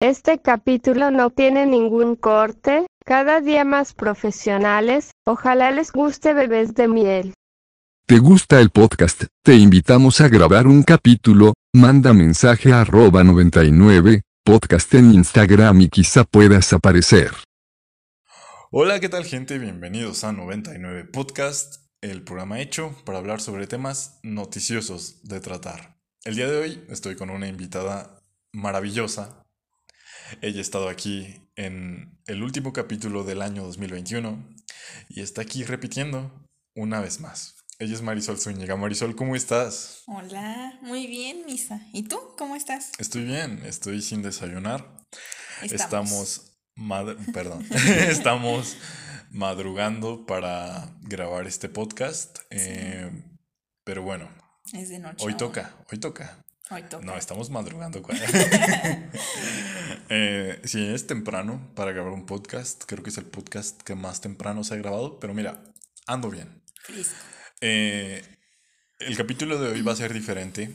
Este capítulo no tiene ningún corte, cada día más profesionales, ojalá les guste bebés de miel. ¿Te gusta el podcast? Te invitamos a grabar un capítulo, manda mensaje a arroba 99, podcast en Instagram y quizá puedas aparecer. Hola, ¿qué tal gente? Bienvenidos a 99 Podcast, el programa hecho para hablar sobre temas noticiosos de tratar. El día de hoy estoy con una invitada maravillosa. Ella ha estado aquí en el último capítulo del año 2021 y está aquí repitiendo una vez más. Ella es Marisol Zúñiga. Marisol, ¿cómo estás? Hola, muy bien, Misa. ¿Y tú? ¿Cómo estás? Estoy bien, estoy sin desayunar. Estamos. Estamos, perdón, estamos madrugando para grabar este podcast. eh, pero bueno, Es de noche. hoy toca, hoy toca. Hoy toca. No, estamos madrugando. eh, sí, es temprano para grabar un podcast. Creo que es el podcast que más temprano se ha grabado. Pero mira, ando bien. Fresco. Eh, el capítulo de hoy va a ser diferente.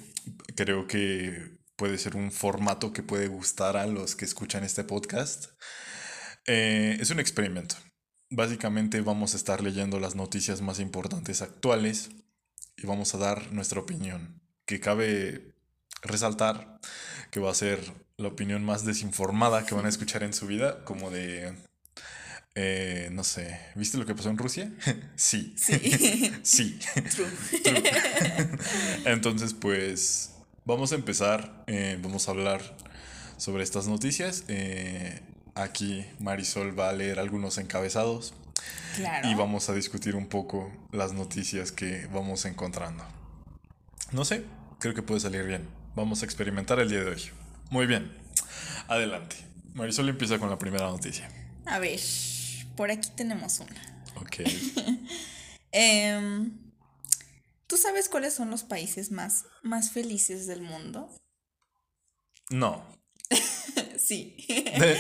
Creo que puede ser un formato que puede gustar a los que escuchan este podcast. Eh, es un experimento. Básicamente vamos a estar leyendo las noticias más importantes actuales y vamos a dar nuestra opinión. Que cabe resaltar que va a ser la opinión más desinformada que van a escuchar en su vida, como de... eh, no sé, ¿viste lo que pasó en Rusia? sí. Sí. Sí. True. Entonces, pues vamos a empezar, eh, vamos a hablar sobre estas noticias. Eh, aquí Marisol va a leer algunos encabezados Claro. y vamos a discutir un poco las noticias que vamos encontrando. No sé, creo que puede salir bien. Vamos a experimentar el día de hoy. Muy bien, adelante. Marisol empieza con la primera noticia. A ver, por aquí tenemos una. Ok. Em, ¿Tú sabes cuáles son los países más, más felices del mundo? No. sí.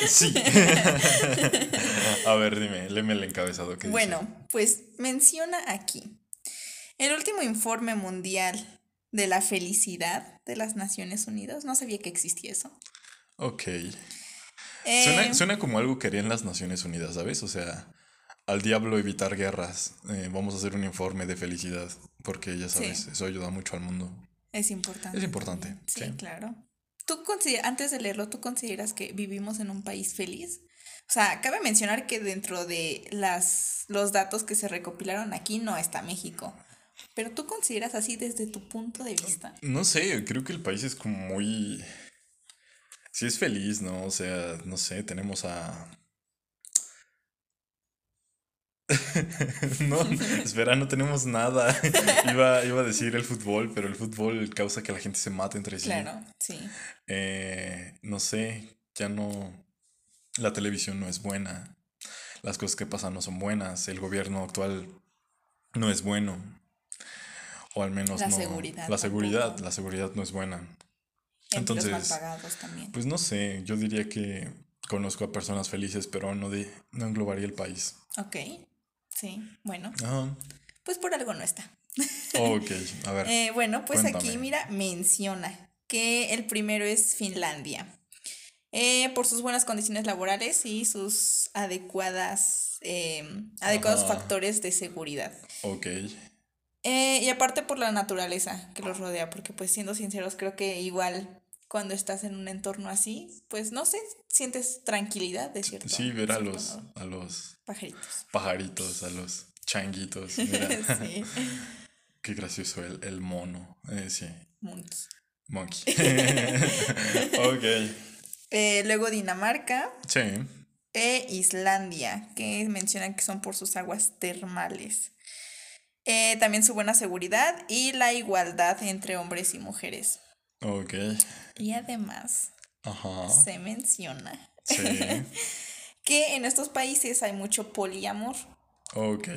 Sí. a ver, dime, léeme el encabezado que dice. Bueno, pues menciona aquí. El último informe mundial de la felicidad de las Naciones Unidas. No sabía que existía eso. Ok. Eh, Suena, suena como algo que harían las Naciones Unidas, ¿sabes? O sea, al diablo evitar guerras. eh, vamos a hacer un informe de felicidad. Porque ya sabes, Sí. eso ayuda mucho al mundo. Es importante. Es importante. Sí, sí. claro. ¿Tú antes de leerlo, ¿tú consideras que vivimos en un país feliz? O sea, cabe mencionar que dentro de las, los datos que se recopilaron aquí no está México. Pero tú consideras así desde tu punto de vista. No sé, creo que el país es como muy... Sí es feliz, ¿no? O sea, no sé, tenemos a... no, espera, no tenemos nada. iba, iba a decir el fútbol, pero el fútbol causa que la gente se mate entre sí. Claro, sí. Eh, no sé, ya no. La televisión no es buena. Las cosas que pasan no son buenas. El gobierno actual no es bueno. O al menos La no. seguridad La seguridad, la seguridad no es buena. Entre los mal Entonces, pagados también. Pues no sé, yo diría que conozco a personas felices, pero no, de, no englobaría el país. Ok, sí, bueno, Ajá. pues por algo no está. Ok, a ver. Eh, bueno, pues aquí, mira, menciona que el primero es Finlandia. Eh, por sus buenas condiciones laborales y sus adecuadas, eh, adecuados Ajá. factores de seguridad. Ok. Eh, y aparte por la naturaleza que los rodea, porque pues siendo sinceros, creo que igual cuando estás en un entorno así, pues no sé, sientes tranquilidad de cierto. Sí, ver a los, a los pajaritos. pajaritos, a los changuitos. Mira. sí, Qué gracioso el, el mono. Eh, sí. muchos. Monkey. ok. Eh, luego Dinamarca, Sí. e Islandia, que mencionan que son por sus aguas termales. Eh, también su buena seguridad y la igualdad entre hombres y mujeres. Ok. Y además Ajá. se menciona Sí. que en estos países hay mucho poliamor Ok.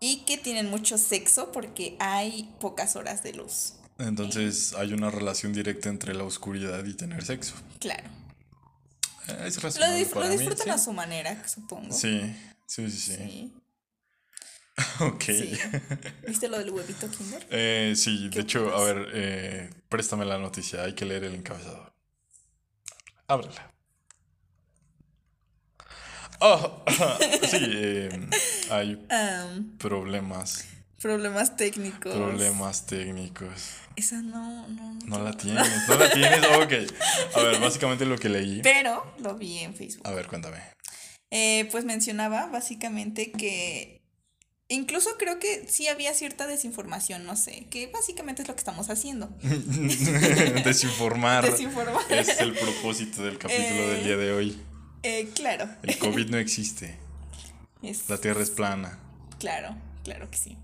y que tienen mucho sexo porque hay pocas horas de luz. Entonces hay una relación directa entre la oscuridad y tener sexo. Claro. Eh, Es Lo, para lo mí, disfrutan sí. a su manera, supongo. Sí, sí, sí, sí. Sí, Ok. sí. ¿Viste lo del huevito Kinder? Eh, sí, de ¿Qué hecho, a ver, eh, préstame la noticia, hay que leer el encabezado. Ábrela. Oh, sí, eh, hay problemas. problemas técnicos. Problemas técnicos. Esa no, no. No la tienes, no la tienes. Ok. A ver, básicamente lo que leí. Pero lo vi en Facebook. A ver, cuéntame. Eh, pues mencionaba básicamente que incluso creo que sí había cierta desinformación, no sé, que básicamente es lo que estamos haciendo. Desinformar. Desinformar. Es el propósito del capítulo Eh. del día de hoy. Eh, claro. El COVID no existe. Es- La Tierra es plana. Claro, claro que sí.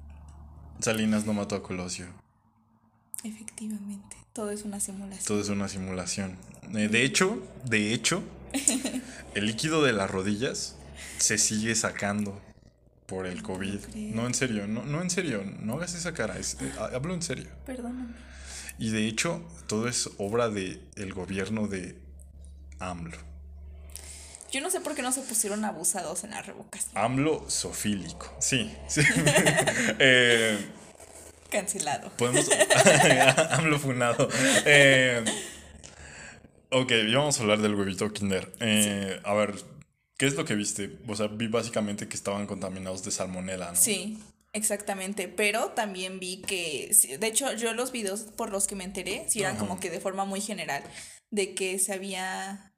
Salinas no mató a Colosio. Efectivamente. Todo es una simulación. Todo es una simulación. Eh, de hecho, de hecho, el líquido de las rodillas se sigue sacando por el COVID. No, en serio, no, no en serio, no hagas esa cara, es- eh, hablo en serio. Perdóname. Y de hecho, todo es obra del el gobierno de AMLO. Yo no sé por qué no se pusieron abusados en la revocación. AMLO sofílico. Sí, sí. Eh, Cancelado. podemos. AMLO funado. Eh, ok, vamos a hablar del huevito Kinder. Eh, A ver, ¿qué es lo que viste? O sea, vi básicamente que estaban contaminados de salmonela, ¿no? Sí, exactamente. Pero también vi que, de hecho, yo los videos por los que me enteré, sí eran Ajá. como que de forma muy general, de que se había,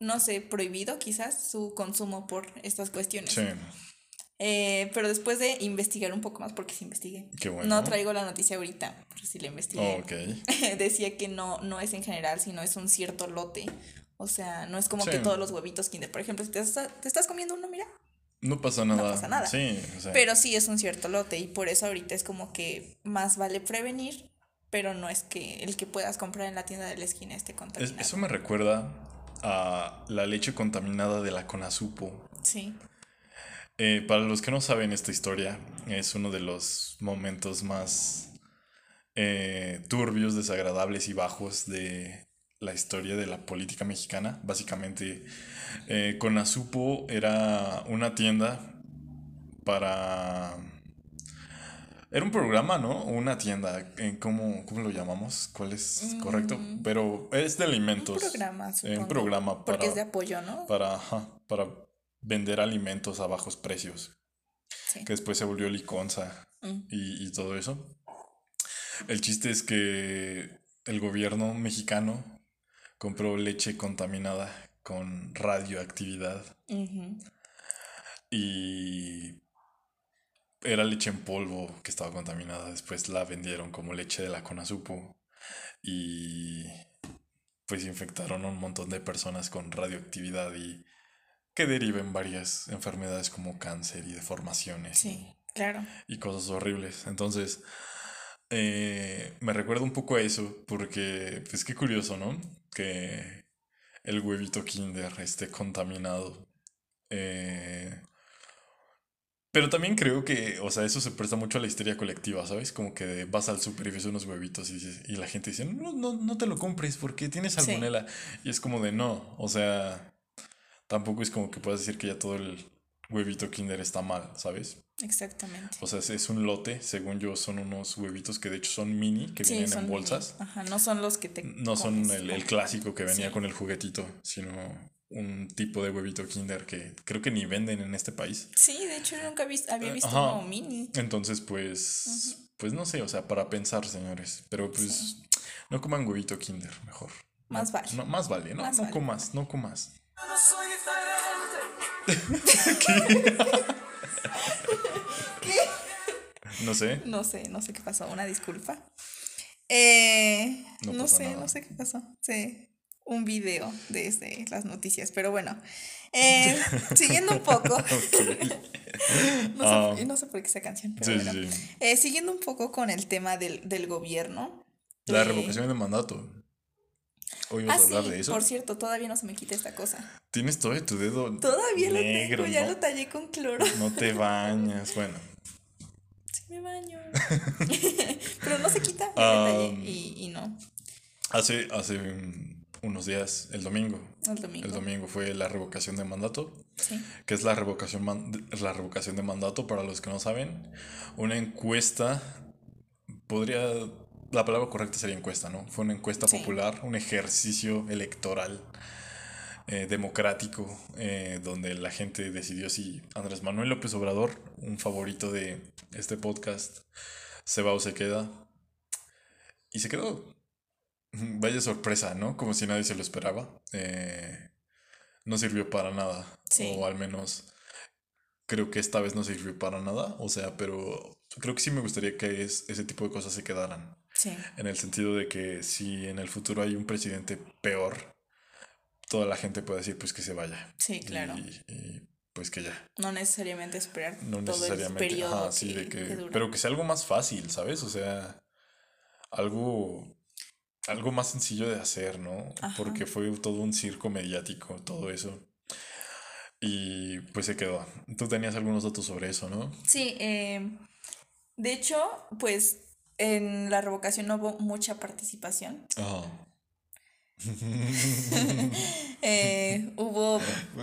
no sé, prohibido quizás su consumo por estas cuestiones. Sí, Eh, pero después de investigar un poco más, porque sí investigué. Qué bueno. No traigo la noticia ahorita, pero sí la investigué. ok. Decía que no, no es en general, sino es un cierto lote. O sea, no es como Sí. que todos los huevitos Kinder. Por ejemplo, si te, estás- te estás comiendo uno, mira, No pasa nada. pasa nada. Sí, o sea, Pero sí es un cierto lote y por eso ahorita es como que más vale prevenir, pero no es que el que puedas comprar en la tienda de la esquina esté es- contaminado. eso me recuerda a la leche contaminada de la Conasupo. Sí, Eh, para los que no saben esta historia, es uno de los momentos más eh, turbios, desagradables y bajos de la historia de la política mexicana. Básicamente, eh, Conasupo era una tienda para... Era un programa, ¿no? Una tienda. eh, ¿Cómo, cómo lo llamamos? ¿Cuál es correcto? Pero es de un alimentos. programa, Eh, un programa para, Porque es de apoyo, ¿no? para, ajá, para vender alimentos a bajos precios Sí. que después se volvió liconza Mm. y, y todo eso. El chiste es que el gobierno mexicano compró leche contaminada con radioactividad y era leche en polvo que estaba contaminada. Después la vendieron como leche de la Conasupo y pues infectaron a un montón de personas con radioactividad y que deriven varias enfermedades como cáncer y deformaciones. Sí, claro. y cosas horribles. Entonces, eh, me recuerda un poco a eso, porque, pues qué curioso, ¿no? Que el huevito Kinder esté contaminado. Eh, pero también creo que, o sea, eso se presta mucho a la histeria colectiva, ¿sabes? Como que vas al super y ves unos huevitos y, y la gente dice, no, no, no te lo compres porque tienes Sí. salmonela. Y es como de no, o sea, tampoco es como que puedas decir que ya todo el huevito Kinder está mal, ¿sabes? Exactamente. O sea, es, es un lote, según yo, son unos huevitos que de hecho son mini, que Sí, vienen en bolsas. mini. Ajá, no son los que te No son el, el clásico que venía Sí. con el juguetito, sino un tipo de huevito Kinder que creo que ni venden en este país. Sí, de hecho yo nunca vis- había Eh, visto ajá. uno mini. Entonces, pues, pues no sé, o sea, para pensar, señores. Pero pues, no coman huevito Kinder, mejor. Más vale. No, más vale, no, Más no vale. comas, no comas. No sé. No sé, no sé qué pasó, una disculpa. Eh, No no, sé, nada. no sé qué pasó. Sí, un video desde las noticias, pero bueno. Eh, siguiendo un poco. No sé, Ah. no sé por qué esa canción, pero Sí, bueno. sí. Eh, siguiendo un poco con el tema del, del gobierno. La eh, revocación de mandato. Hoy Ah, vamos a sí, hablar de eso. por cierto, todavía no se me quita esta cosa. Tienes todavía tu dedo Todavía negro, lo tengo, ya ¿no? lo tallé con cloro. No te bañas. Bueno, me baño. pero no se quita, tallé y, y no, hace, hace unos días, el domingo, el domingo. el domingo fue la revocación de mandato. Sí. que es la revocación, man- la revocación de mandato, para los que no saben. Una encuesta, podría, la palabra correcta sería encuesta, ¿no? Fue una encuesta Sí. popular, un ejercicio electoral eh, democrático, eh, donde la gente decidió si Andrés Manuel López Obrador, un favorito de este podcast, se va o se queda. Y se quedó. Vaya sorpresa, ¿no? Como si nadie se lo esperaba. Eh, no sirvió para nada. Sí. O al menos creo que esta vez no sirvió para nada. O sea, pero creo que sí me gustaría que es- ese tipo de cosas se quedaran. Sí. En el sentido de que si en el futuro hay un presidente peor, toda la gente puede decir pues que se vaya. Sí, claro. Y, y, pues que ya. No necesariamente esperar No todo el necesariamente. periodo ajá, sí, que, de que, pero que sea algo más fácil, ¿sabes? O sea, algo, algo más sencillo de hacer, ¿no? Ajá. Porque fue todo un circo mediático, todo eso. Y pues se quedó. Tú tenías algunos datos sobre eso, ¿no? Sí, eh, de hecho, pues en la revocación no hubo mucha participación. Ajá. Eh, hubo,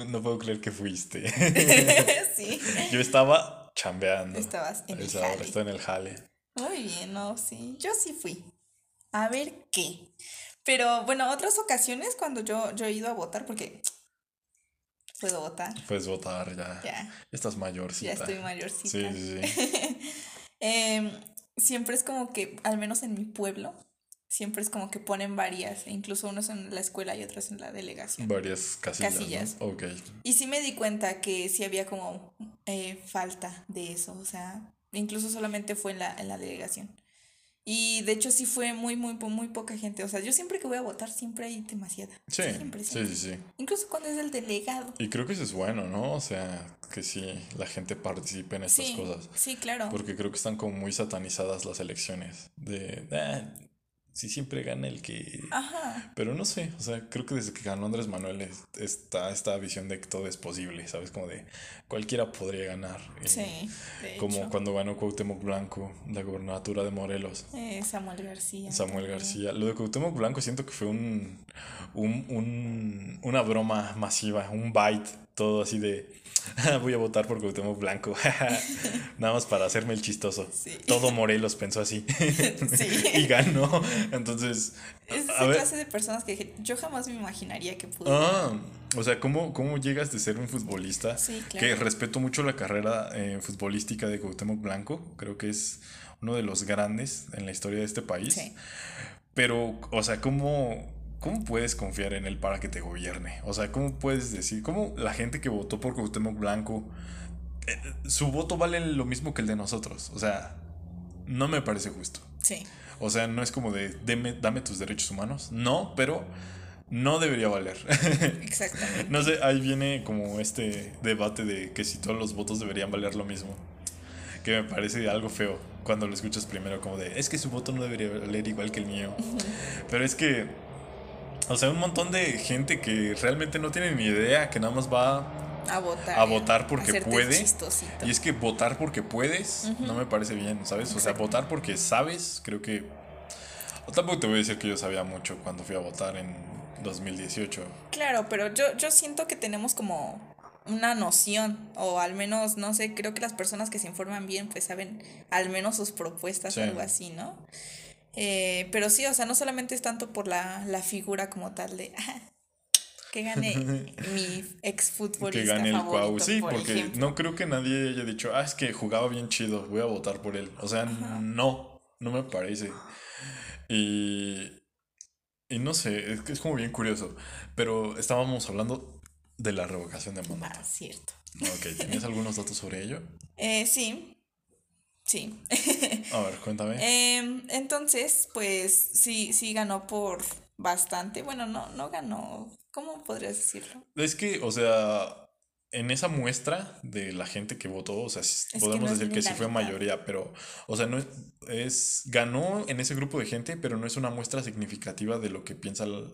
No puedo creer que fuiste. sí, Yo estaba chambeando. estabas en el jale. estaba en el jale. Muy bien, no, sí, yo sí fui. A ver qué. Pero bueno, otras ocasiones cuando yo, yo he ido a votar, porque puedo votar, Puedes votar ya. ya, Ya estás mayorcita. ya estoy mayorcita. Sí, sí, sí. Em, siempre es como que, al menos en mi pueblo, siempre es como que ponen varias, incluso unos en la escuela y otros en la delegación. Varias casillas. ¿no? Casillas. Ok. Y sí me di cuenta que sí había como eh, falta de eso, o sea, incluso solamente fue en la, en la delegación. Y de hecho sí fue muy, muy, muy poca gente. O sea, yo siempre que voy a votar siempre hay demasiada. Sí, Siempre, sí, siempre. sí, sí. Incluso cuando es el delegado. Y creo que eso es bueno, ¿no? O sea, que sí, la gente participe en estas Sí, cosas. sí, claro. Porque creo que están como muy satanizadas las elecciones. De, ah, si siempre gana el que... Ajá. Pero no sé, o sea, creo que desde que ganó Andrés Manuel es- está esta visión de que todo es posible, ¿sabes? Como de cualquiera podría ganar. Y Sí, de Como hecho. cuando ganó Cuauhtémoc Blanco la gobernatura de Morelos. Eh, Samuel García. Samuel también. García. Lo de Cuauhtémoc Blanco siento que fue un, un, un- una broma masiva, un bite, todo así de voy a votar por Cuauhtémoc Blanco. Nada más para hacerme el chistoso. Sí. Todo Morelos pensó así. Sí. y ganó. Entonces, Es esa ver. clase de personas que yo jamás me imaginaría que pude. Ah, o sea, ¿cómo, ¿cómo llegas de ser un futbolista? Sí, Que respeto mucho la carrera eh, futbolística de Cuauhtémoc Blanco. Creo que es uno de los grandes en la historia de este país. Sí. Pero, o sea, ¿cómo, ¿cómo puedes confiar en él para que te gobierne? O sea, ¿cómo puedes decir, cómo la gente que votó por Cuauhtémoc Blanco, eh, su voto vale lo mismo que el de nosotros? O sea, no me parece justo. Sí. O sea, no es como de, "Deme- dame tus derechos humanos. No, pero no debería valer. Exactamente. no sé, ahí viene como este debate de que si todos los votos deberían valer lo mismo. Que me parece algo feo cuando lo escuchas primero, como de, es que su voto no debería valer igual que el mío. Pero es que, o sea, un montón de gente que realmente no tiene ni idea, que nada más va A votar. a votar porque puede. chistosito. Y es que votar porque puedes no me parece bien, ¿sabes? O sea, votar porque sabes, creo que... O tampoco te voy a decir que yo sabía mucho cuando fui a votar en 2018. Claro, pero yo, yo siento que tenemos como una noción, o al menos, no sé, creo que las personas que se informan bien, pues saben al menos sus propuestas Sí. o algo así, ¿no? Eh, pero sí, o sea, no solamente es tanto por la, la figura como tal de "Ah, que gane mi Que exfutbolista gane el Cuau. Sí, por porque ejemplo. no creo que nadie haya dicho, ah, es que jugaba bien chido, voy a votar por él. O sea, no, no me parece. Y, y no sé, es que es como bien curioso. Pero estábamos hablando de la revocación de mandato. Ah, cierto. Ok, ¿tenías algunos datos sobre ello? Eh, sí, sí. A ver, cuéntame. Em, entonces, pues sí, sí ganó por bastante. Bueno, no, no ganó. ¿Cómo podrías decirlo? Es que, o sea, en esa muestra de la gente que votó, o sea, que podemos no decir que sí fue mayoría, pero, o sea, no es, es, ganó en ese grupo de gente, pero no es una muestra significativa de lo que piensa la,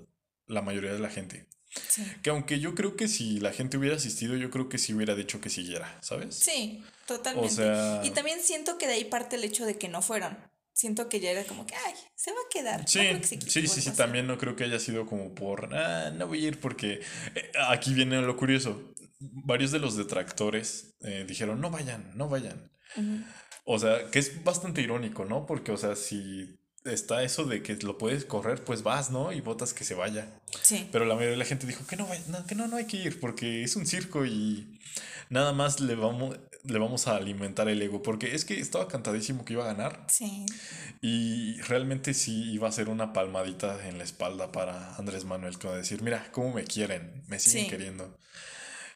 la mayoría de la gente. Sí. Que aunque yo creo que si la gente hubiera asistido, yo creo que sí hubiera dicho que siguiera, ¿sabes? Sí, totalmente. sea- Y también siento que de ahí parte el hecho de que no fueron. Siento que ya era como que, ay, se va a quedar. No Sí, que quite sí, sí, sí, así. también no creo que haya sido como por, ah, no voy a ir porque eh, aquí viene lo curioso. Varios de los detractores eh, dijeron, no vayan, no vayan. O sea, que es bastante irónico, ¿no? Porque, o sea, si está eso de que lo puedes correr, pues vas, ¿no? Y votas que se vaya. Sí. Pero la mayoría de la gente dijo que no, no, que no, no hay que ir porque es un circo y nada más le vamos, le vamos a alimentar el ego. Porque es que estaba cantadísimo que iba a ganar Sí. y realmente sí iba a ser una palmadita en la espalda para Andrés Manuel, como decir, mira, cómo me quieren, me siguen Sí. queriendo.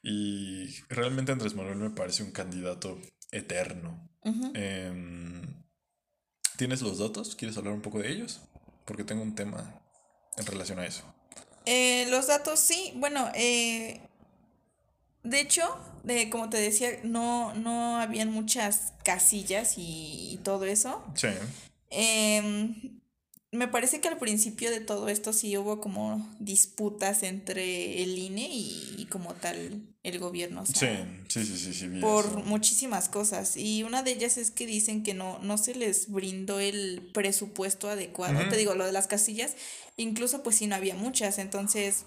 Y realmente Andrés Manuel me parece un candidato eterno. Ujú. Em, ¿Tienes los datos? ¿Quieres hablar un poco de ellos? Porque tengo un tema en relación a eso. Eh, los datos, sí. Bueno, eh, de hecho, de, como te decía, no, no habían muchas casillas y, y todo eso. Sí. Em, me parece que al principio de todo esto sí hubo como disputas entre el INE y, y como tal el gobierno. Sí, sí, sí, sí, sí, por eso. muchísimas cosas. Y una de ellas es que dicen que no, no se les brindó el presupuesto adecuado. Te digo, lo de las casillas, incluso pues sí no había muchas. Entonces,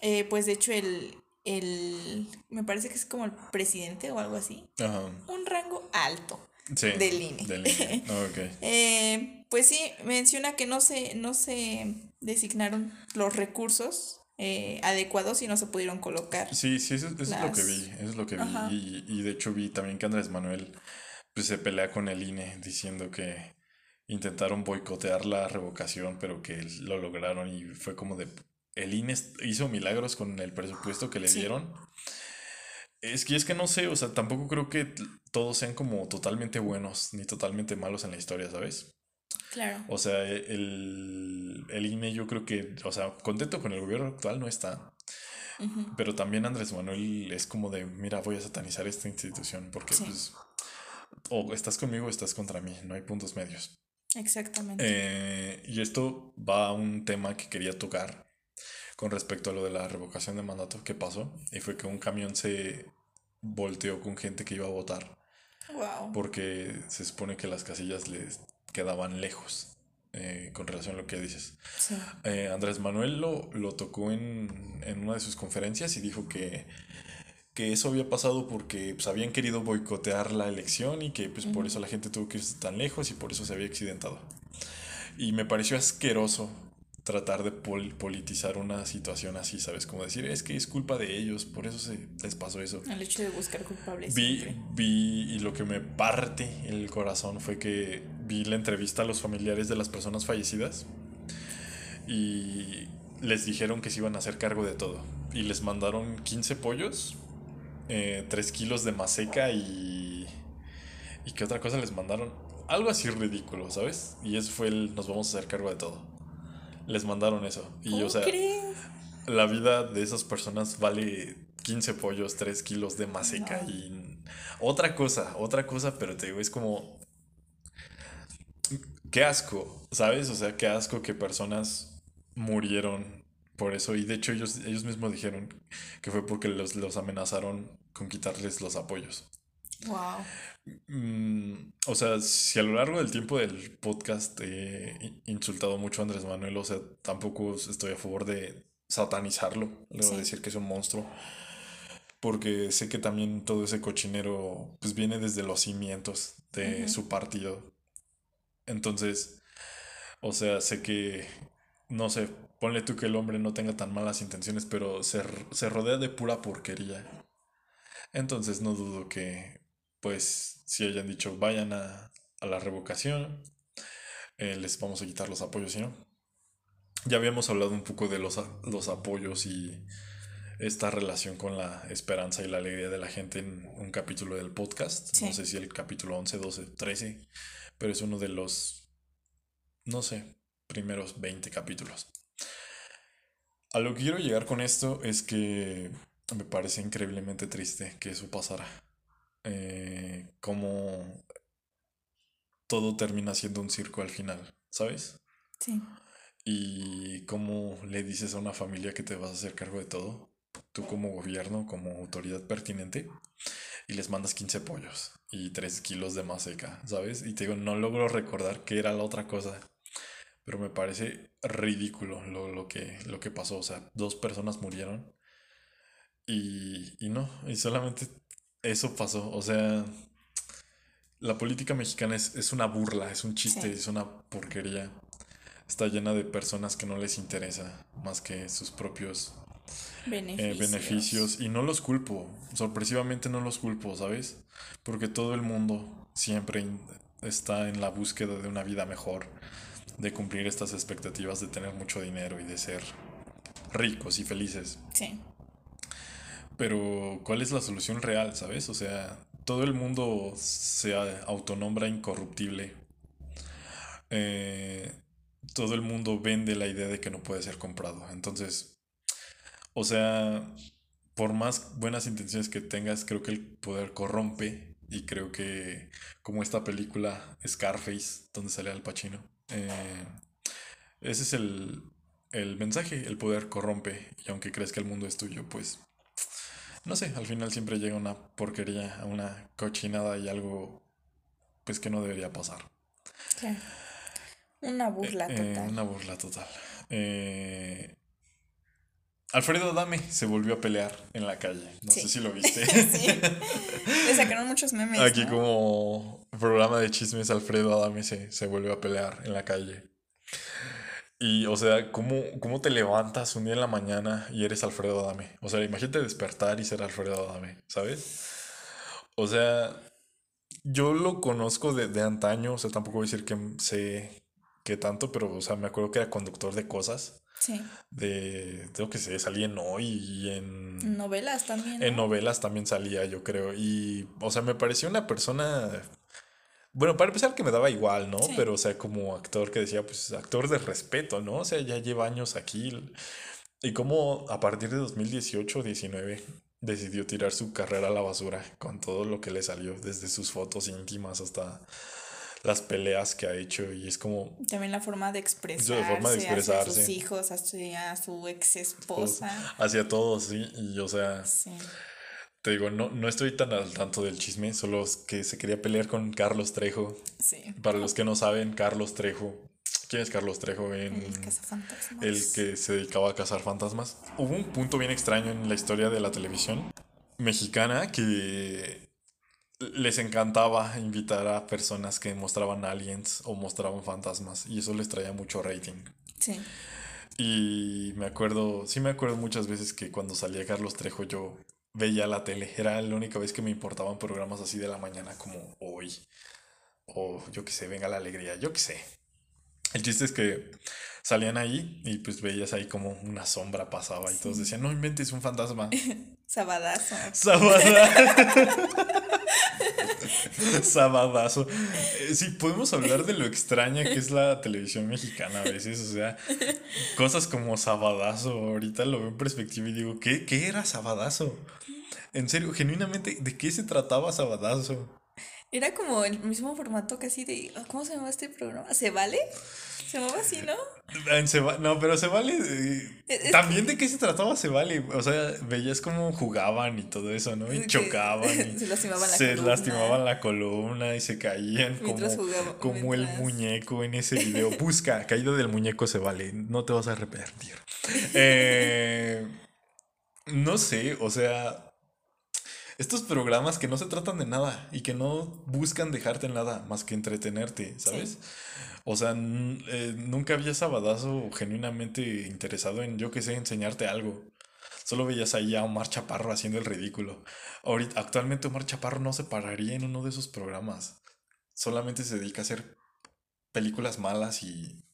eh, pues de hecho el, el, me parece que es como el presidente o algo así. Ajá. Un rango alto. Sí. Del INE. Del INE. Ok. Eh, pues sí, menciona que no se, no se designaron los recursos eh, adecuados y no se pudieron colocar. Sí, sí, eso, eso es lo que vi. Eso es lo que vi. Y, y de hecho vi también que Andrés Manuel pues, se pelea con el INE diciendo que intentaron boicotear la revocación, pero que lo lograron y fue como de... El INE hizo milagros con el presupuesto que le Sí. dieron. Es que es que no sé, o sea, tampoco creo que todos sean como totalmente buenos ni totalmente malos en la historia, ¿sabes? Claro. O sea, el, el INE yo creo que, o sea, contento con el gobierno actual no está. Pero también Andrés Manuel es como de, mira, voy a satanizar esta institución porque Sí. pues o estás conmigo o estás contra mí, no hay puntos medios. Exactamente. Eh, y esto va a un tema que quería tocar con respecto a lo de la revocación de mandato que pasó y fue que un camión se volteó con gente que iba a votar wow. porque se supone que las casillas les quedaban lejos eh, con relación a lo que dices. Sí. Eh, Andrés Manuel lo, lo tocó en, en una de sus conferencias y dijo que, que eso había pasado porque pues, habían querido boicotear la elección y que pues, por eso la gente tuvo que irse tan lejos y por eso se había accidentado. Y me pareció asqueroso tratar de pol- politizar una situación así, ¿sabes? Como decir, es que es culpa de ellos, por eso se les pasó eso. El hecho de buscar culpables. Vi, siempre. vi, y lo que me parte el corazón fue que vi la entrevista a los familiares de las personas fallecidas y les dijeron que se iban a hacer cargo de todo. Y les mandaron 15 pollos, eh, 3 kilos de maseca y... ¿Y qué otra cosa les mandaron? Algo así ridículo, ¿sabes? Y eso fue el nos vamos a hacer cargo de todo. Les mandaron eso. Y ¿Cómo o sea, crees? la vida de esas personas vale 15 pollos, 3 kilos de maseca No. y otra cosa, otra cosa, pero te digo, es como... Qué asco, ¿sabes? O sea, qué asco que personas murieron por eso. Y de hecho ellos, ellos mismos dijeron que fue porque los, los amenazaron con quitarles los apoyos. Wow. Mm, o sea, si a lo largo del tiempo del podcast he insultado mucho a Andrés Manuel, o sea, tampoco estoy a favor de satanizarlo, luego Sí. decir que es un monstruo, porque sé que también todo ese cochinero pues viene desde los cimientos de su partido. Entonces, o sea, sé que, no sé, ponle tú que el hombre no tenga tan malas intenciones, pero se, se rodea de pura porquería. Entonces no dudo que, pues, si hayan dicho vayan a, a la revocación, eh, les vamos a quitar los apoyos, ¿sí no? Ya habíamos hablado un poco de los, los apoyos y esta relación con la esperanza y la alegría de la gente en un capítulo del podcast. No sé si el capítulo 11, 12, 13, pero es uno de los, no sé, primeros 20 capítulos. A lo que quiero llegar con esto es que me parece increíblemente triste que eso pasara. Eh, como todo termina siendo un circo al final, ¿sabes? Sí. Y cómo le dices a una familia que te vas a hacer cargo de todo, tú como gobierno, como autoridad pertinente, y les mandas 15 pollos y 3 kilos de maseca, ¿sabes? Y te digo, no logro recordar qué era la otra cosa, pero me parece ridículo lo, lo que, lo que pasó. O sea, dos personas murieron y, y no, y solamente eso pasó. O sea, la política mexicana es, es una burla, es un chiste, Sí. es una porquería. está llena de personas que no les interesa más que sus propios eh, Beneficios. y no los culpo, sorpresivamente no los culpo, ¿sabes? Porque todo el mundo siempre está en la búsqueda de una vida mejor, de cumplir estas expectativas de tener mucho dinero y de ser ricos y felices. Sí. Pero, ¿cuál es la solución real, sabes? O sea, todo el mundo se autonombra incorruptible. Eh, todo el mundo vende la idea de que no puede ser comprado. Entonces, o sea, por más buenas intenciones que tengas, creo que el poder corrompe. Y creo que, como esta película Scarface, donde sale Al Pacino, eh, ese es el, el mensaje, el poder corrompe. Y aunque crees que el mundo es tuyo, pues no sé, al final siempre llega una porquería, una cochinada y algo pues que no debería pasar. sí. Una burla Eh, total. una burla total. Eh, Alfredo Adame se volvió a pelear en la calle. No Sí. sé si lo viste. Sí. Le sacaron muchos memes. Aquí ¿no? como programa de chismes, Alfredo Adame se, se volvió a pelear en la calle. Y, o sea, ¿cómo, ¿cómo te levantas un día en la mañana y eres Alfredo Adame? O sea, imagínate despertar y ser Alfredo Adame, ¿sabes? O sea, yo lo conozco de, de antaño, o sea, tampoco voy a decir que sé qué tanto, pero, o sea, me acuerdo que era conductor de cosas, Sí. de, tengo que sé, salí en Hoy y en... Novelas también. En ¿no? novelas también salía, yo creo. Y, o sea, me pareció una persona. Bueno, para empezar que me daba igual, ¿no? Sí. Pero, o sea, como actor que decía, pues actor de respeto, ¿no? O sea, ya lleva años aquí. Y como a partir de 2018 19 decidió tirar su carrera a la basura con todo lo que le salió, desde sus fotos íntimas hasta las peleas que ha hecho. Y es como, También la forma de expresarse, forma de hacia sus expresarse. hijos, hacia su ex pues, esposa. hacia todos, sí. Y, o sea. Sí. Te digo, no, no estoy tan al tanto del chisme, solo es que se quería pelear con Carlos Trejo. Sí. Para los que no saben, Carlos Trejo. ¿Quién es Carlos Trejo? En El cazafantasmas. el que se dedicaba a cazar fantasmas. Hubo un punto bien extraño en la historia de la televisión mexicana que les encantaba invitar a personas que mostraban aliens o mostraban fantasmas y eso les traía mucho rating. Sí. Y me acuerdo, sí me acuerdo muchas veces que cuando salía Carlos Trejo yo veía la tele. Era la única vez que me importaban programas así de la mañana como hoy. O yo qué sé, venga la alegría, yo qué sé. El chiste es que salían ahí y pues veías ahí como una sombra pasaba y todos decían, no inventes un fantasma. Sabadazo. Sabadazo. Sabadazo. Eh, Sí, podemos hablar de lo extraña que es la televisión mexicana a veces. O sea, cosas como Sabadazo. Ahorita lo veo en perspectiva y digo, ¿qué, qué era Sabadazo? En serio, genuinamente, ¿de qué se trataba Sabadazo? Era como el mismo formato casi de. ¿Cómo se llama este programa? ¿Se vale? Se llamaba así, ¿no? No, pero se vale. eh, Es- También de qué se trataba se vale. O sea, veías cómo jugaban y todo eso, ¿no? Y chocaban. Y se lastimaban la se columna. lastimaban la columna y se caían como, como el muñeco en ese video. Busca, caída del muñeco se vale. No te vas a arrepentir. Eh, no sé, o sea. Estos programas que no se tratan de nada y que no buscan dejarte en nada más que entretenerte, ¿sabes? O sea, eh, nunca había sabadazo genuinamente interesado en, yo qué sé, enseñarte algo. Solo veías ahí a Omar Chaparro haciendo el ridículo. Ahorita, actualmente Omar Chaparro no se pararía en uno de esos programas. Solamente se dedica a hacer películas malas y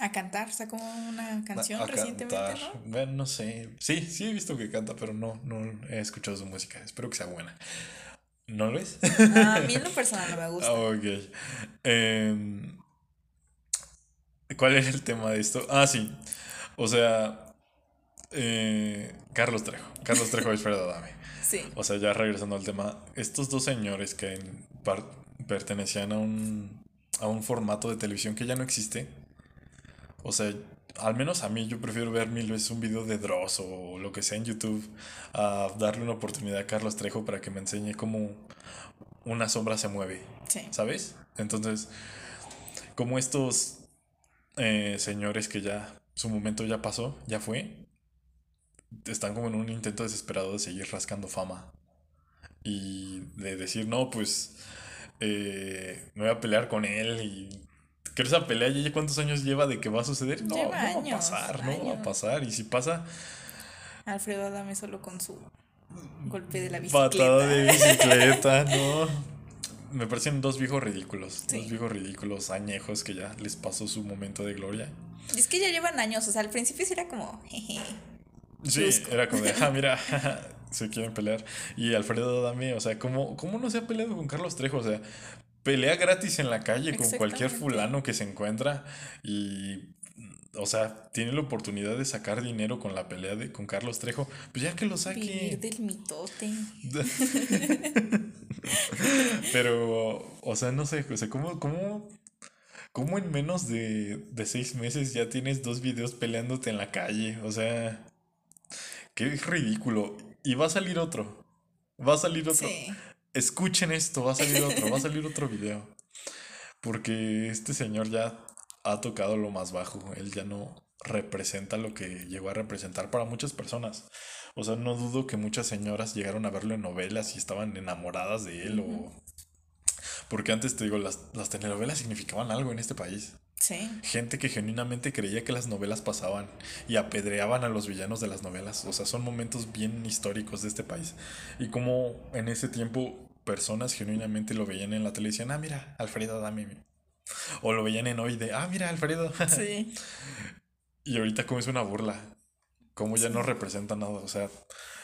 A cantar, sacó una canción a recientemente, cantar. ¿no? Bueno, no sé. Sí, sí he visto que canta, pero no, no he escuchado su música. Espero que sea buena. ¿No lo ves? Ah, a mí en lo personal no me gusta. Ok. Em, ¿cuál era el tema de esto? Ah, sí. O sea, eh, Carlos Trejo. Carlos Trejo es Adame. Sí. O sea, ya regresando al tema, estos dos señores que en par- pertenecían a un, a un formato de televisión que ya no existe. O sea, al menos a mí yo prefiero ver mil veces un video de Dross o lo que sea en YouTube a darle una oportunidad a Carlos Trejo para que me enseñe cómo una sombra se mueve. Sí. ¿Sabes? Entonces, como estos eh, señores que ya su momento ya pasó, ya fue, están como en un intento desesperado de seguir rascando fama y de decir, no, pues eh, me voy a pelear con él y que esa pelea ya cuántos años lleva de que va a suceder. No, Lleva no va a años, pasar, no va a pasar. Y si pasa, Alfredo Adame solo con su golpe de la bicicleta. patada de bicicleta, no. Me parecen dos viejos ridículos. Sí. Dos viejos ridículos, añejos que ya les pasó su momento de gloria. Y es que ya llevan años, o sea, al principio sí era como, jeje. Sí, era como de, ah, mira, se quieren pelear. Y Alfredo Adame, o sea, ¿cómo, ¿cómo no se ha peleado con Carlos Trejo? O sea, pelea gratis en la calle con cualquier fulano que se encuentra y, o sea, tiene la oportunidad de sacar dinero con la pelea de, con Carlos Trejo. Pues ya que lo Vivir saque. del mitote. Pero, o sea, no sé, o sea, ¿cómo, cómo, cómo en menos de, de seis meses ya tienes dos videos peleándote en la calle? O sea, qué ridículo. Y va a salir otro. Va a salir otro. Sí. Escuchen esto, va a salir otro, va a salir otro video. Porque este señor ya ha tocado lo más bajo. Él ya no representa lo que llegó a representar para muchas personas. O sea, no dudo que muchas señoras llegaron a verlo en novelas y estaban enamoradas de él o... Porque antes te digo, las, las telenovelas significaban algo en este país. Sí. Gente que genuinamente creía que las novelas pasaban y apedreaban a los villanos de las novelas. O sea, son momentos bien históricos de este país. Y como en ese tiempo personas genuinamente lo veían en la tele y decían, ah, mira, Alfredo, dame. O lo veían en hoy de, ah, mira, Alfredo. Sí. y ahorita como es una burla. Como ya no representa nada. O sea,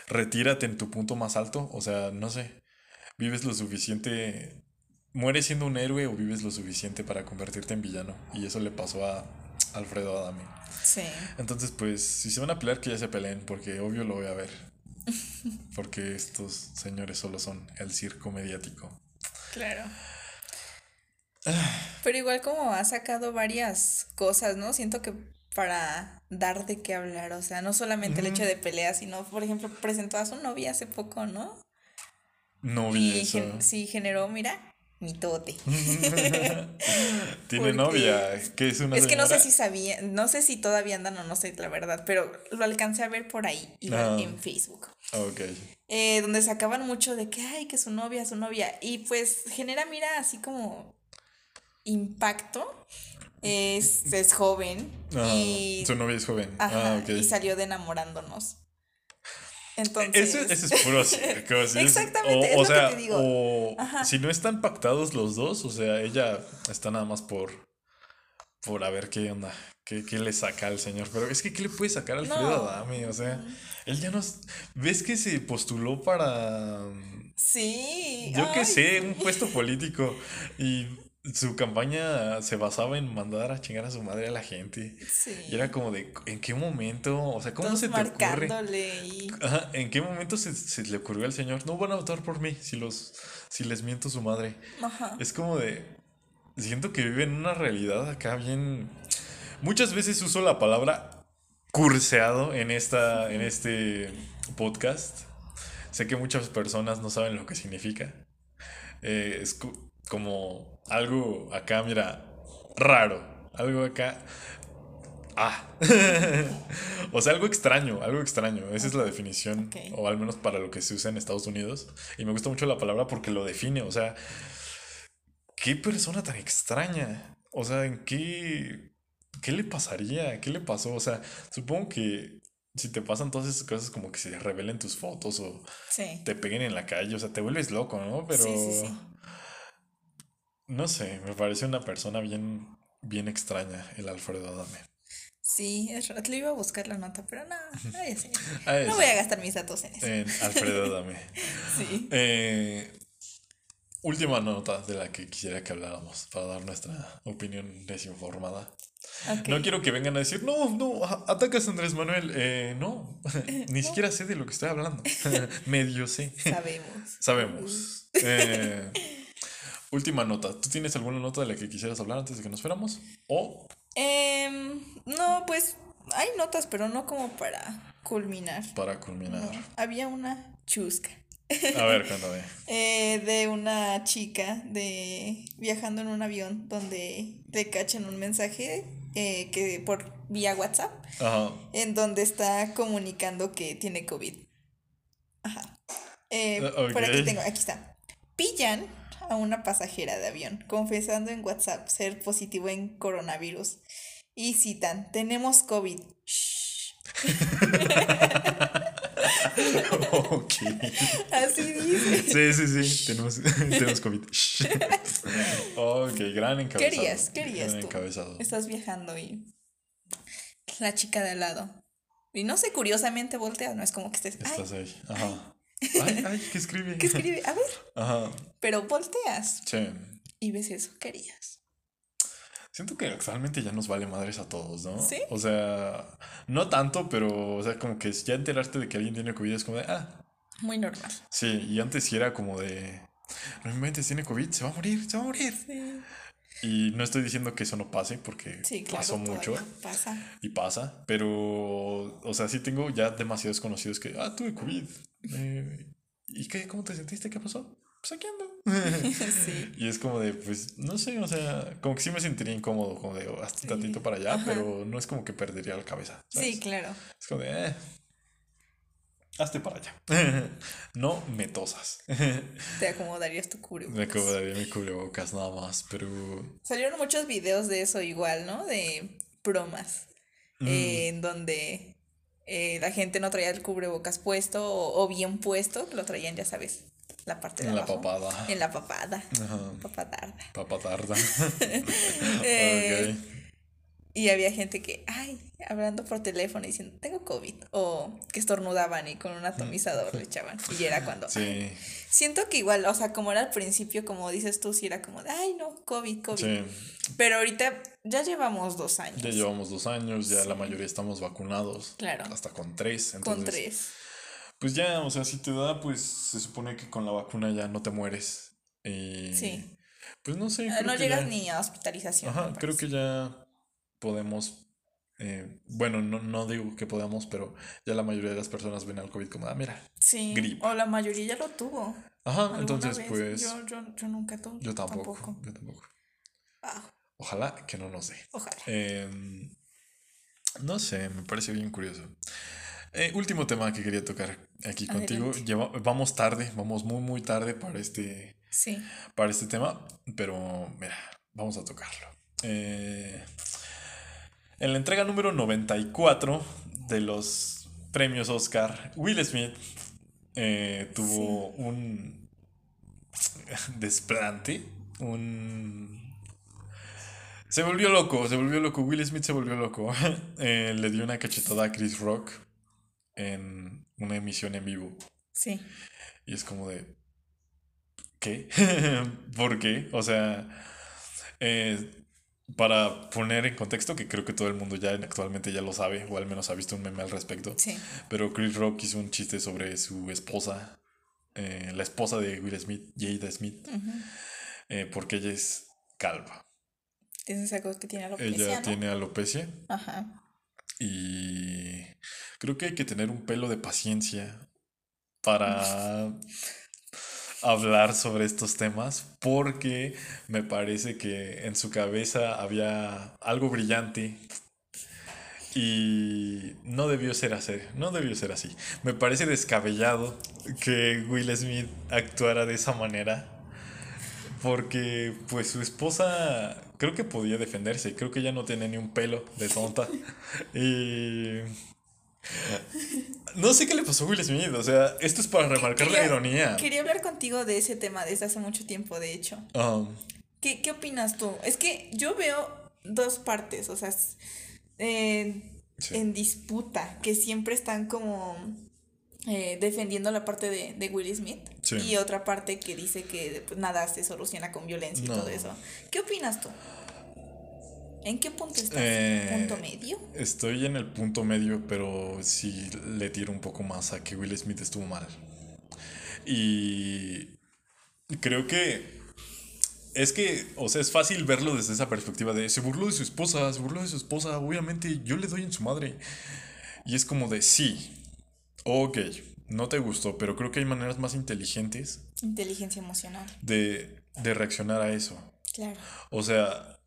retírate en tu punto más alto. O sea, no sé. Vives lo suficiente. Mueres siendo un héroe o vives lo suficiente para convertirte en villano. Y eso le pasó a Alfredo Adame. Sí. Entonces, pues, si se van a pelear, que ya se peleen, porque obvio lo voy a ver. Porque estos señores solo son el circo mediático. Claro. Pero igual como ha sacado varias cosas, ¿no? Siento que para dar de qué hablar, o sea, no solamente el hecho de peleas, sino, por ejemplo, presentó a su novia hace poco, ¿no? No Y eso. gen- sí generó, mira, mitote. Tiene novia, que es una Es que no sé si sabía, no sé si todavía andan o no sé la verdad, pero lo alcancé a ver por ahí, igual Ah. en Facebook. Ok. eh, donde sacaban mucho de que, ay, que su novia, su novia. Y pues genera, mira, así como impacto. Es, es joven. Ah, y, su novia es joven. ajá, ah, ok. y salió de enamorándonos. Entonces. Eso, eso es puro circo. sí, es- Exactamente, O, es o lo que sea, te digo. o si no están pactados los dos, o sea, ella está nada más por por a ver qué onda, qué, qué le saca al señor. Pero es que, ¿qué le puede sacar a Alfredo No. Adame? O sea, él ya nos... ¿Ves que se postuló para... Sí. Yo qué sé, un puesto político y su campaña se basaba en mandar a chingar a su madre a la gente. Sí. Y era como de, ¿en qué momento? O sea, ¿cómo Todos se te ocurre? y. Ajá, ¿en qué momento se, se le ocurrió al señor? No van a votar por mí si los si les miento su madre. Ajá. Es como de siento que vive en una realidad acá bien muchas veces uso la palabra curseado en esta en este podcast. Sé que muchas personas no saben lo que significa. Eh, como algo acá, mira, raro. Algo acá. Ah. o sea, algo extraño, algo extraño. Esa es la definición. O al menos para lo que se usa en Estados Unidos. Y me gusta mucho la palabra porque lo define. O sea, qué persona tan extraña. O sea, ¿en qué. ¿Qué le pasaría? ¿Qué le pasó? O sea, supongo que si te pasan todas esas cosas como que se revelen tus fotos o Sí. te peguen en la calle, o sea, te vuelves loco, ¿no? Pero Sí, sí, sí. No sé, me parece una persona bien, bien extraña el Alfredo Adame. Sí, es. Le iba a buscar la nota, pero no. ay, sí. No voy a gastar mis datos en eso. en Alfredo Adame. Sí. Eh, última nota de la que quisiera que habláramos para dar nuestra opinión desinformada. No quiero que vengan a decir, no, no, atacas a Andrés Manuel. Eh, no, ni siquiera sé de lo que estoy hablando. Medio sé. Sabemos. Sabemos. Eh, última nota. ¿Tú tienes alguna nota de la que quisieras hablar antes de que nos fuéramos? O Em, no, pues hay notas, pero no como para culminar. para culminar. No, había una chusca A ver, cuéntame. eh, de una chica de viajando en un avión donde le cachan un mensaje eh, que por vía WhatsApp Ajá. en donde está comunicando que tiene COVID. Ajá. Eh, Eh, Por aquí tengo, aquí está. Pillan a una pasajera de avión, confesando en WhatsApp ser positivo en coronavirus. Y citan, tenemos COVID. Shh. ok. Así dice. Sí, sí, sí. Tenemos, tenemos COVID. ok, gran encabezado. Querías, querías Gran tú. encabezado. Estás viajando y la chica de al lado. Y no sé, curiosamente voltea, no es como que estés. Estás ahí. Ajá. Ay, ay, ¿qué escribe? ¿qué escribe? A ver. Ajá. Pero volteas Sí. y ves eso. Querías. Siento que actualmente ya nos vale madres a todos, ¿no? ¿Sí? O sea, no tanto, pero, o sea, como que ya enterarte de que alguien tiene COVID es como de, ah, Muy normal. sí, y antes sí era como de, no inventes, tiene COVID, se va a morir, se va a morir. Sí, Y no estoy diciendo que eso no pase, porque sí claro. pasó mucho Pasa. y pasa, pero, o sea, sí tengo ya demasiados conocidos que, ah, tuve COVID. Eh, ¿Y qué? ¿Cómo te sentiste? ¿Qué pasó? Pues aquí ando. sí. Y es como de, pues, no sé, o sea, como que sí me sentiría incómodo, como de, hasta Sí. tantito para allá, Ajá. pero no es como que perdería la cabeza. ¿sabes? Sí, claro. Es como de, eh, hazte para allá. no me tosas. Te acomodarías tu cubrebocas. me acomodaría mi cubrebocas nada más, pero... Salieron muchos videos de eso igual, ¿no? De bromas. mm, eh, en donde eh, la gente no traía el cubrebocas puesto o, o bien puesto, lo traían, ya sabes, la parte de en la abajo. papada. En la papada. Ajá. Papadarda. Papa tarda. Eh, ok. Y había gente que, ay, hablando por teléfono diciendo, tengo COVID. O que estornudaban y con un atomizador le echaban. Y era cuando. Sí, Siento que igual, o sea, como era al principio, como dices tú, sí era como de, ay, no, COVID, COVID. sí. Pero ahorita ya llevamos dos años. Ya llevamos dos años, ya la mayoría estamos vacunados. Claro. Hasta con tres. Con entonces, tres. Pues ya, o sea, si te da, pues se supone que con la vacuna ya no te mueres. Y Sí. Pues no sé. Creo no llegas ya- ni a hospitalización. Ajá, creo que ya podemos. eh, bueno, no, no digo que podamos, pero ya la mayoría de las personas ven al COVID como, ah, mira. Sí. gripe. O la mayoría ya lo tuvo. Ajá, entonces vez. pues. Yo, yo, yo nunca tuve. yo tampoco, Yo tampoco. Ah, Ojalá que no nos dé. ojalá. Em, no sé, me parece bien curioso. Eh, último tema que quería tocar aquí contigo. Lleva- vamos tarde, vamos muy, muy tarde para este, Sí. para este tema, pero mira, vamos a tocarlo. Eh, en la entrega número 94 de los premios Oscar, Will Smith eh, tuvo un desplante, un... Se volvió loco, se volvió loco, Will Smith se volvió loco. Eh, le dio una cachetada a Chris Rock en una emisión en vivo. Sí. Y es como de... ¿Qué? ¿Por qué? O sea, eh, para poner en contexto, que creo que todo el mundo ya actualmente ya lo sabe, o al menos ha visto un meme al respecto, Sí. pero Chris Rock hizo un chiste sobre su esposa, eh, la esposa de Will Smith, Jada Smith, eh, porque ella es calva. Tienes algo que tiene Ella alopecia, ¿no? tiene alopecia Ajá. y creo que hay que tener un pelo de paciencia para hablar sobre estos temas porque me parece que en su cabeza había algo brillante y no debió ser así, no debió ser así. Me parece descabellado que Will Smith actuara de esa manera porque pues su esposa creo que podía defenderse, creo que ella no tenía ni un pelo de tonta y no sé qué le pasó a Will Smith, o sea, esto es para remarcar la ironía. Quería hablar contigo de ese tema desde hace mucho tiempo, de hecho. Um, ¿Qué, qué opinas tú? Es que yo veo dos partes, o sea, eh, Sí. en disputa, que siempre están como eh, defendiendo la parte de, de Will Smith Sí. y otra parte que dice que pues, nada se soluciona con violencia y todo eso. ¿Qué opinas tú? ¿En qué punto estás? Eh, ¿Punto medio? Estoy en el punto medio, pero sí le tiro un poco más a que Will Smith estuvo mal. Y creo que es que, o sea, es fácil verlo desde esa perspectiva de se burló de su esposa, se burló de su esposa, obviamente yo le doy en su madre. Y es como de sí, ok, no te gustó, pero creo que hay maneras más inteligentes Inteligencia emocional. de, de reaccionar a eso. Claro. O sea,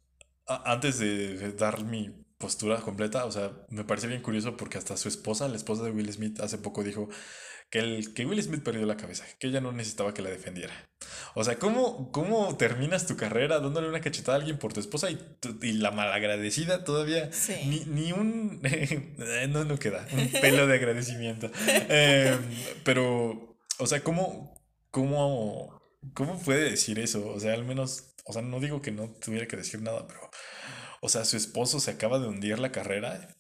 a- antes de, de dar mi postura completa, o sea, me parece bien curioso porque hasta su esposa, la esposa de Will Smith, hace poco dijo que, el, que Will Smith perdió la cabeza, que ella no necesitaba que la defendiera. O sea, ¿cómo, cómo terminas tu carrera dándole una cachetada a alguien por tu esposa y, y la malagradecida todavía? Ni, ni, un... no, no queda, un pelo de agradecimiento. Em, pero, o sea, ¿cómo, cómo, ¿cómo puede decir eso? O sea, al menos, o sea, no digo que no tuviera que decir nada, pero, o sea, su esposo se acaba de hundir la carrera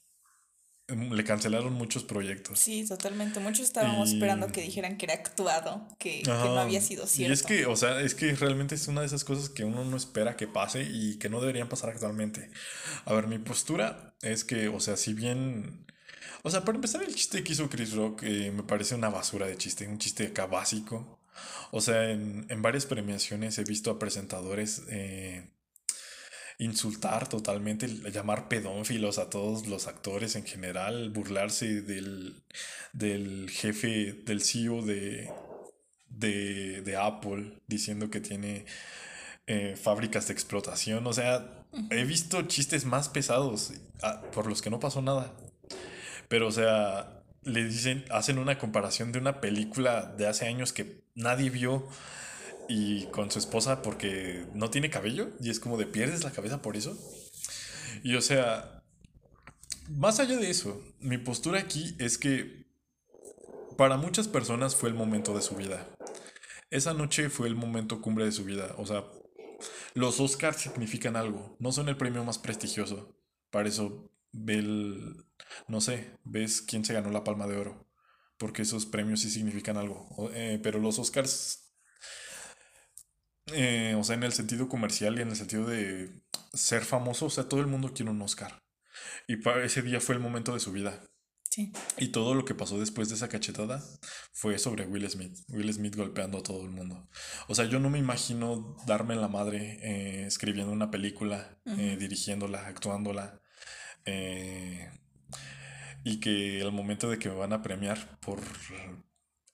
le cancelaron muchos proyectos. Sí, totalmente. Muchos estábamos esperando que dijeran que era actuado, que, no había sido cierto. Y es que, o sea, es que realmente es una de esas cosas que uno no espera que pase y que no deberían pasar actualmente. A ver, mi postura es que, o sea, si bien... O sea, para empezar, el chiste que hizo Chris Rock eh, me parece una basura de chiste, un chiste acá básico. O sea, en, en varias premiaciones he visto a presentadores... Eh, insultar totalmente, llamar pedófilos a todos los actores en general, burlarse del, del jefe, del CEO de, de, Apple, diciendo que tiene eh, fábricas de explotación. O sea, he visto chistes más pesados ah, por los que no pasó nada. Pero, o sea, le dicen, hacen una comparación de una película de hace años que nadie vio y con su esposa porque no tiene cabello y es como de pierdes la cabeza por eso. Y o sea, más allá de eso, mi postura aquí es que para muchas personas fue el momento de su vida. Esa noche fue el momento cumbre de su vida. O sea, los Oscars significan algo, no son el premio más prestigioso. Para eso ve el, no sé, ves quién se ganó la palma de oro. Porque esos premios sí significan algo. Eh, pero los Oscars eh, o sea, en el sentido comercial y en el sentido de ser famoso, o sea, todo el mundo quiere un Oscar. Y para ese día fue el momento de su vida. Sí. Y todo lo que pasó después de esa cachetada fue sobre Will Smith. Will Smith golpeando a todo el mundo. O sea, yo no me imagino darme la madre eh, escribiendo una película, eh, dirigiéndola, actuándola. y que el momento de que me van a premiar por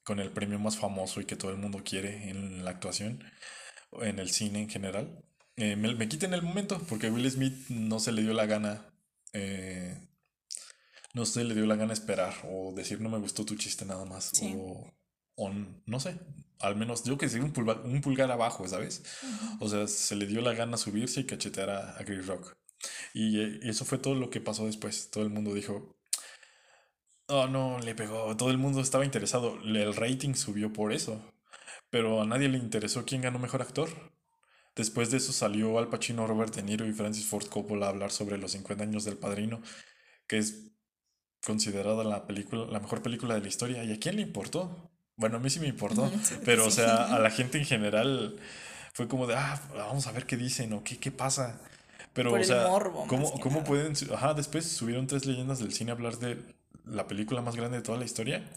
con el premio más famoso y que todo el mundo quiere en la actuación, en el cine en general, eh, me, me, quiten el momento porque Will Smith no se le dio la gana. Eh, no se le dio la gana esperar o decir no me gustó tu chiste nada más. O, no sé, al menos yo que sé, un pulgar, un pulgar abajo, ¿sabes? O sea, se le dio la gana subirse y cachetear a, a Chris Rock. Y, y, eso fue todo lo que pasó después. Todo el mundo dijo, oh no, le pegó. Todo el mundo estaba interesado. El rating subió por eso pero a nadie le interesó quién ganó mejor actor. Después de eso salió Al Pacino, Robert De Niro y Francis Ford Coppola a hablar sobre los 50 años del Padrino, que es considerada la película, la mejor película de la historia. ¿Y a quién le importó? Bueno, a mí sí me importó, pero o sea, a la gente en general fue como de, ah, vamos a ver qué dicen o qué, qué pasa. Pero, o sea, ¿cómo, ¿cómo pueden...? Ajá, después subieron tres leyendas del cine a hablar de la película más grande de toda la historia.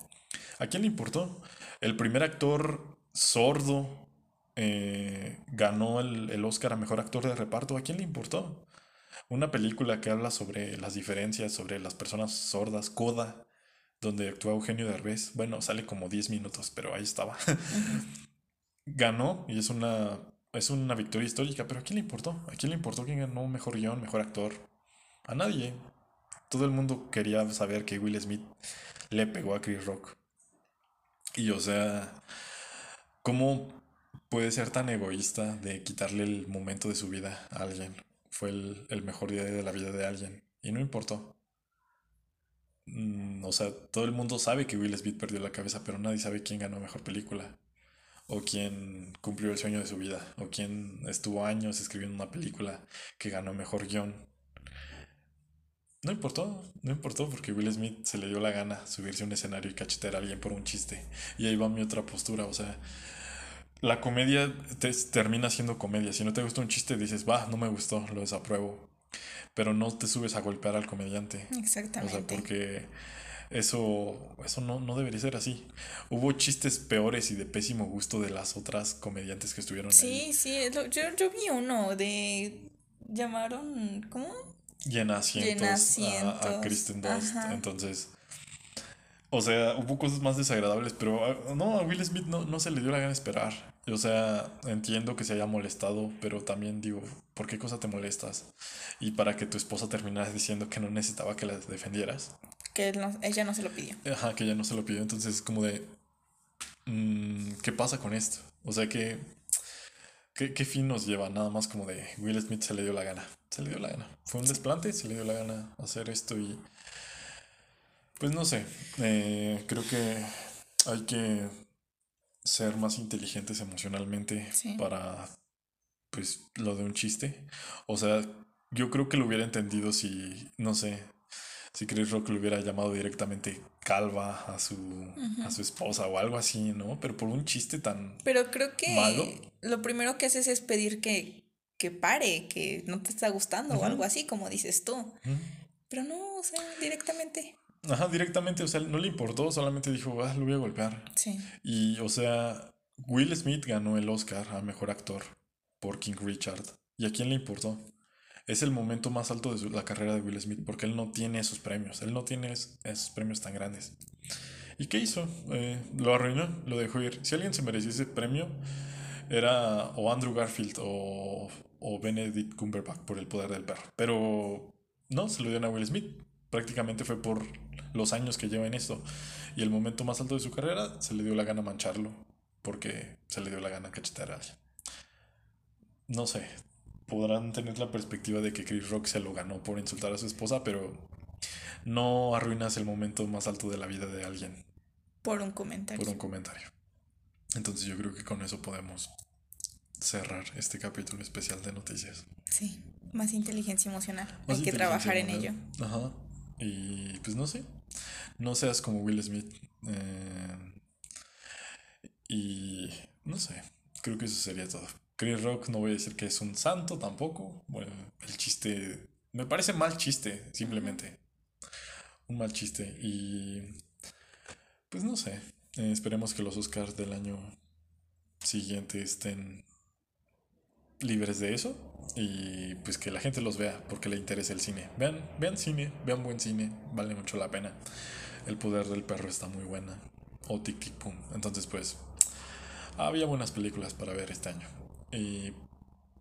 ¿A quién le importó? El primer actor sordo eh, ganó el, el, Oscar a Mejor Actor de Reparto, ¿a quién le importó? Una película que habla sobre las diferencias, sobre las personas sordas, Coda, donde actúa Eugenio Derbez. Bueno, sale como 10 minutos, pero ahí estaba. ganó y es una, es una victoria histórica, pero ¿a quién le importó? ¿A quién le importó quién ganó Mejor Guión, Mejor Actor? A nadie. Todo el mundo quería saber que Will Smith le pegó a Chris Rock. Y o sea, ¿Cómo puede ser tan egoísta de quitarle el momento de su vida a alguien? Fue el, mejor día de la vida de alguien y no importó. Mm, o sea, todo el mundo sabe que Will Smith perdió la cabeza, pero nadie sabe quién ganó mejor película. O quién cumplió el sueño de su vida. O quién estuvo años escribiendo una película que ganó mejor guion. No importó, no importó porque Will Smith se le dio la gana subirse a un escenario y cachetear a alguien por un chiste. Y ahí va mi otra postura, o sea, la comedia te, termina siendo comedia. Si no te gusta un chiste, dices, va, no me gustó, lo desapruebo. Pero no te subes a golpear al comediante. Exactamente. O sea, porque eso, eso no, no debería ser así. Hubo chistes peores y de pésimo gusto de las otras comediantes que estuvieron sí, ahí. Sí, sí, yo, yo vi uno de... llamaron, ¿cómo? Llena asientos, A, Kristen Dunst. Entonces, o sea, hubo cosas más desagradables, pero ah, no, a Will Smith no, no se le dio la gana esperar. O sea, entiendo que se haya molestado, pero también digo, ¿por qué cosa te molestas? Y para que tu esposa terminara diciendo que no necesitaba que la defendieras. Que ella no se lo pidió. Ajá, que ella no se lo pidió. Entonces, como de, mm, ¿qué pasa con esto? O sea, ¿qué, qué, qué fin nos lleva? Nada más como de Will Smith se le dio la gana. Se le dio la gana. Fue un desplante, se le dio la gana hacer esto y... Pues no sé, eh, creo que hay que ser más inteligentes emocionalmente Sí. para, pues, lo de un chiste. O sea, yo creo que lo hubiera entendido si, no sé, si Chris Rock le hubiera llamado directamente calva a su, a su esposa o algo así, ¿no? Pero por un chiste tan... Pero creo que ¿Malo? lo primero que haces es pedir que, que pare, que no te está gustando o algo así, como dices tú. Pero no, o sea, directamente. Ajá, directamente, o sea, no le importó, solamente dijo, ah, lo voy a golpear. Sí. Y, o sea, Will Smith ganó el Oscar a Mejor Actor por King Richard. ¿Y a quién le importó? Es el momento más alto de su- la carrera de Will Smith porque él no tiene esos premios, él no tiene es- esos premios tan grandes. ¿Y qué hizo? Eh, lo arruinó, lo dejó ir. Si alguien se merecía ese premio, era o Andrew Garfield o, o Benedict Cumberbatch por el poder del perro. Pero no, se lo dieron a Will Smith. Prácticamente fue por los años que lleva en esto. Y el momento más alto de su carrera se le dio la gana mancharlo porque se le dio la gana cachetear a alguien. No sé, podrán tener la perspectiva de que Chris Rock se lo ganó por insultar a su esposa, pero no arruinas el momento más alto de la vida de alguien Por un comentario. por un comentario. Entonces yo creo que con eso podemos cerrar este capítulo especial de noticias. Sí. Más inteligencia emocional. Más Hay que trabajar en ello. Ajá. Y pues no sé. No seas como Will Smith. eh, y no sé. Creo que eso sería todo. Chris Rock no voy a decir que es un santo tampoco. Bueno, el chiste. Me parece mal chiste, simplemente. Un mal chiste. Y. Pues no sé. eh, esperemos que los Oscars del año siguiente estén libres de eso y pues que la gente los vea porque le interesa el cine. Vean, vean cine, vean buen cine, vale mucho la pena. El poder del perro está muy buena. O Tic Tic Boom. Entonces pues había buenas películas para ver este año. Y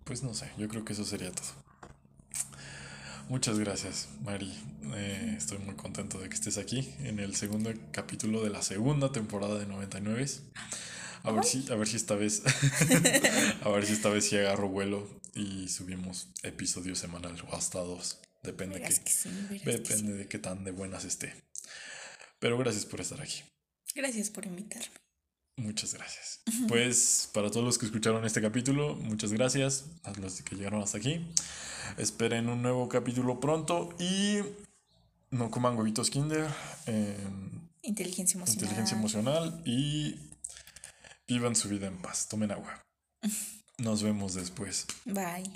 pues no sé, yo creo que eso sería todo. Muchas gracias, Mari. Eh, estoy muy contento de que estés aquí en el segundo capítulo de la segunda temporada de 99. A ver si, a ver si esta vez, a ver si esta vez sí agarro vuelo y subimos episodio semanal o hasta dos. Depende que, que sí, que depende sí. de qué tan de buenas esté. Pero gracias por estar aquí. Gracias por invitarme. Muchas gracias. Pues para todos los que escucharon este capítulo, muchas gracias a los que llegaron hasta aquí. Esperen un nuevo capítulo pronto y no coman huevitos Kinder, em, Inteligencia emocional. inteligencia emocional y vivan su vida en paz. Tomen agua. Nos vemos después. Bye.